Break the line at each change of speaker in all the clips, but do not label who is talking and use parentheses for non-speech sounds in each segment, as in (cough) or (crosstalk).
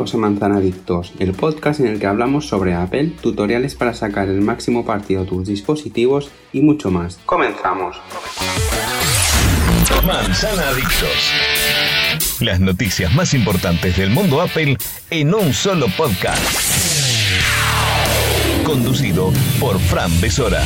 Bienvenidos a Manzanadictos, el podcast en el que hablamos sobre Apple, tutoriales para sacar el máximo partido a tus dispositivos y mucho más. Comenzamos.
Manzanadictos. Las noticias más importantes del mundo Apple en un solo podcast. Conducido por Fran Besora.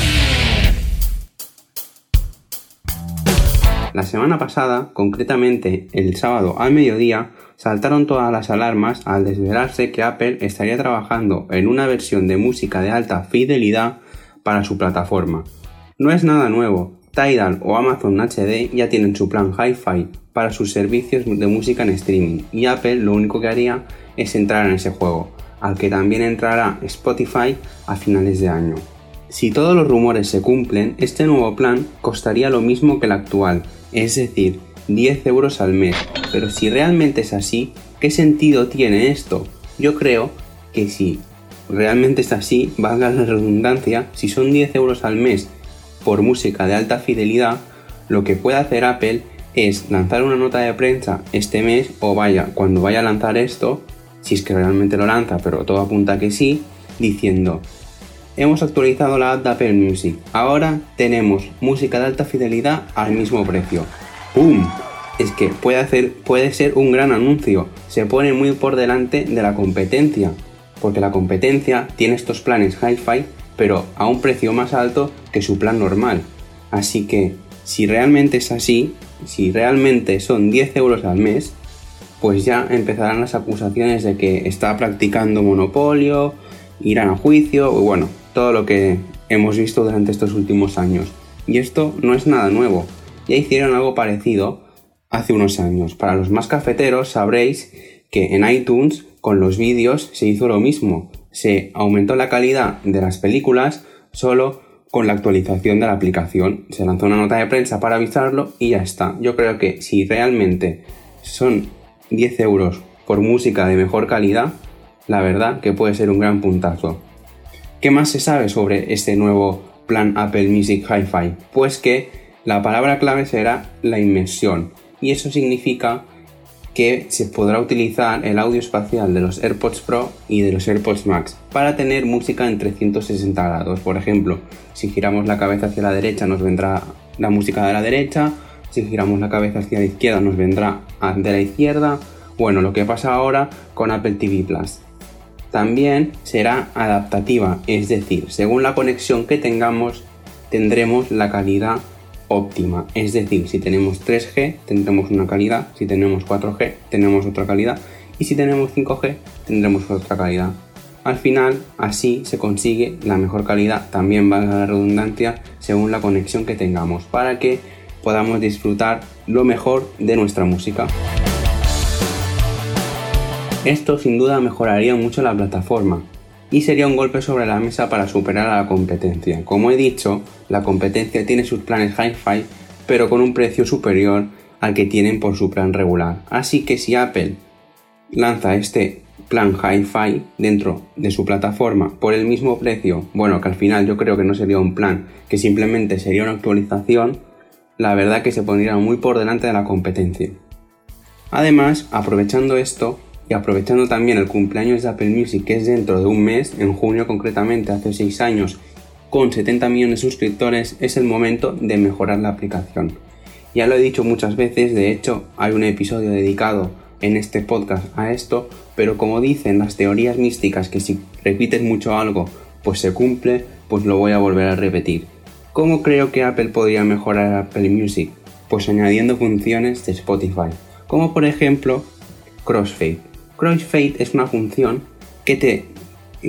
La semana pasada, concretamente el sábado al mediodía, saltaron todas las alarmas al desvelarse que Apple estaría trabajando en una versión de música de alta fidelidad para su plataforma. No es nada nuevo, Tidal o Amazon HD ya tienen su plan Hi-Fi para sus servicios de música en streaming y Apple lo único que haría es entrar en ese juego, al que también entrará Spotify a finales de año. Si todos los rumores se cumplen, este nuevo plan costaría lo mismo que el actual, es decir, 10 euros al mes. Pero si realmente es así, ¿qué sentido tiene esto? Yo creo que si realmente es así, valga la redundancia, si son 10 euros al mes por música de alta fidelidad, lo que puede hacer Apple es lanzar una nota de prensa este mes o vaya, cuando vaya a lanzar esto, si es que realmente lo lanza, pero todo apunta que sí, diciendo, hemos actualizado la app de Apple Music, ahora tenemos música de alta fidelidad al mismo precio. ¡Pum! Es que puede, hacer, puede ser un gran anuncio, se pone muy por delante de la competencia, porque la competencia tiene estos planes hi-fi, pero a un precio más alto que su plan normal. Así que, si realmente es así, si realmente son 10 euros al mes, pues ya empezarán las acusaciones de que está practicando monopolio, irán a juicio, y bueno, todo lo que hemos visto durante estos últimos años. Y esto no es nada nuevo ya hicieron algo parecido hace unos años. Para los más cafeteros sabréis que en iTunes con los vídeos se hizo lo mismo. Se aumentó la calidad de las películas solo con la actualización de la aplicación. Se lanzó una nota de prensa para avisarlo y ya está. Yo creo que si realmente son 10 euros por música de mejor calidad, la verdad que puede ser un gran puntazo. ¿Qué más se sabe sobre este nuevo plan Apple Music Hi-Fi? Pues que la palabra clave será la inmersión y eso significa que se podrá utilizar el audio espacial de los AirPods Pro y de los AirPods Max para tener música en 360 grados. Por ejemplo, si giramos la cabeza hacia la derecha nos vendrá la música de la derecha, si giramos la cabeza hacia la izquierda nos vendrá de la izquierda. Bueno, lo que pasa ahora con Apple TV Plus. También será adaptativa, es decir, según la conexión que tengamos tendremos la calidad óptima. Es decir, si tenemos 3G tendremos una calidad, si tenemos 4G tenemos otra calidad y si tenemos 5G tendremos otra calidad. Al final, así se consigue la mejor calidad, también valga la redundancia, según la conexión que tengamos, para que podamos disfrutar lo mejor de nuestra música. Esto sin duda mejoraría mucho la plataforma, y sería un golpe sobre la mesa para superar a la competencia. Como he dicho, la competencia tiene sus planes hi-fi, pero con un precio superior al que tienen por su plan regular. Así que si Apple lanza este plan hi-fi dentro de su plataforma por el mismo precio, bueno, que al final yo creo que no sería un plan, que simplemente sería una actualización, la verdad que se pondría muy por delante de la competencia. Además, aprovechando esto, y aprovechando también el cumpleaños de Apple Music, que es dentro de un mes, en junio concretamente, hace 6 años, con 70 millones de suscriptores, es el momento de mejorar la aplicación. Ya lo he dicho muchas veces, de hecho hay un episodio dedicado en este podcast a esto, pero como dicen las teorías místicas que si repites mucho algo, pues se cumple, pues lo voy a volver a repetir. ¿Cómo creo que Apple podría mejorar Apple Music? Pues añadiendo funciones de Spotify, como por ejemplo Crossfade. Crossfade es una función que te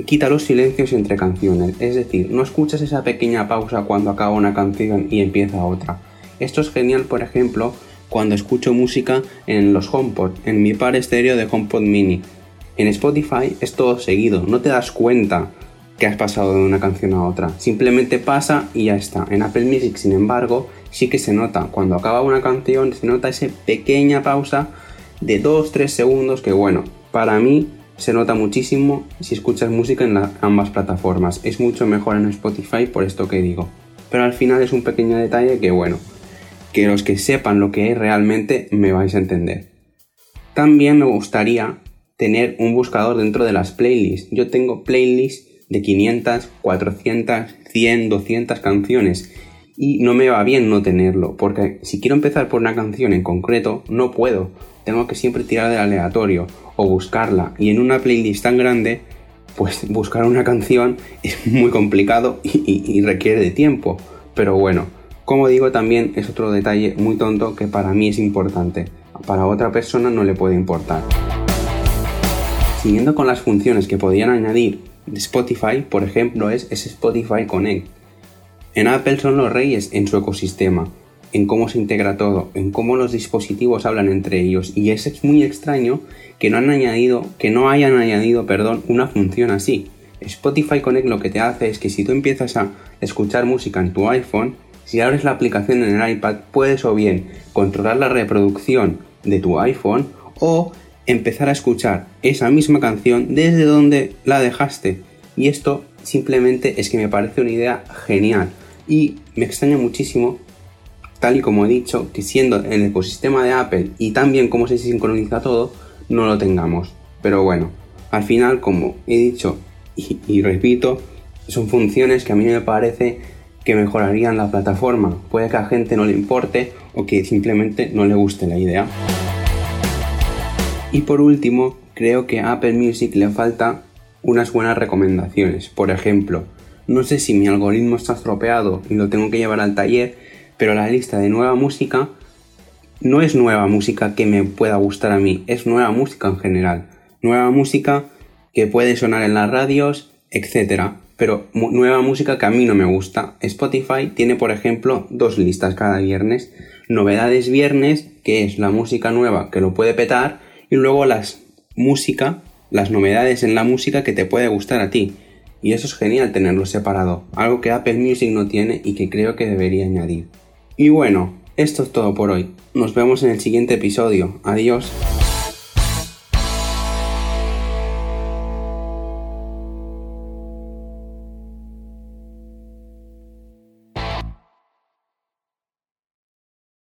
quita los silencios entre canciones, es decir, no escuchas esa pequeña pausa cuando acaba una canción y empieza otra. Esto es genial, por ejemplo, cuando escucho música en los HomePod, en mi par estéreo de HomePod Mini. En Spotify es todo seguido, no te das cuenta que has pasado de una canción a otra, simplemente pasa y ya está. En Apple Music, sin embargo, sí que se nota, cuando acaba una canción se nota esa pequeña pausa de 2-3 segundos que bueno, para mí se nota muchísimo si escuchas música en ambas plataformas. Es mucho mejor en Spotify por esto que digo. Pero al final es un pequeño detalle que bueno, que los que sepan lo que es realmente me vais a entender. También me gustaría tener un buscador dentro de las playlists. Yo tengo playlists de 500, 400, 100, 200 canciones y no me va bien no tenerlo, porque si quiero empezar por una canción en concreto, no puedo. Tengo que siempre tirar del aleatorio o buscarla y en una playlist tan grande, pues buscar una canción (laughs) es muy complicado y, requiere de tiempo. Pero bueno, como digo, también es otro detalle muy tonto que para mí es importante. Para otra persona no le puede importar. Siguiendo con las funciones que podían añadir Spotify, por ejemplo, es, Spotify Connect. En Apple son los reyes en su ecosistema, en cómo se integra todo, en cómo los dispositivos hablan entre ellos. Y es muy extraño que no han añadido, que no hayan añadido, perdón, una función así. Spotify Connect lo que te hace es que si tú empiezas a escuchar música en tu iPhone, si abres la aplicación en el iPad, puedes o bien controlar la reproducción de tu iPhone o empezar a escuchar esa misma canción desde donde la dejaste. Y esto simplemente es que me parece una idea genial. Y me extraña muchísimo, tal y como he dicho, que siendo en el ecosistema de Apple y también como se sincroniza todo, no lo tengamos. Pero bueno, al final, como he dicho y, y repito, son funciones que a mí me parece que mejorarían la plataforma. Puede que a gente no le importe o que simplemente no le guste la idea. Y por último, creo que a Apple Music le falta unas buenas recomendaciones. Por ejemplo, no sé si mi algoritmo está estropeado y lo tengo que llevar al taller, pero la lista de nueva música no es nueva música que me pueda gustar a mí, es nueva música en general. Nueva música que puede sonar en las radios, etc. Pero nueva música que a mí no me gusta. Spotify tiene, por ejemplo, dos listas cada viernes. Novedades viernes, que es la música nueva que lo puede petar, y luego las música, las novedades en la música que te puede gustar a ti. Y eso es genial tenerlo separado, algo que Apple Music no tiene y que creo que debería añadir. Y bueno, esto es todo por hoy. Nos vemos en el siguiente episodio. Adiós.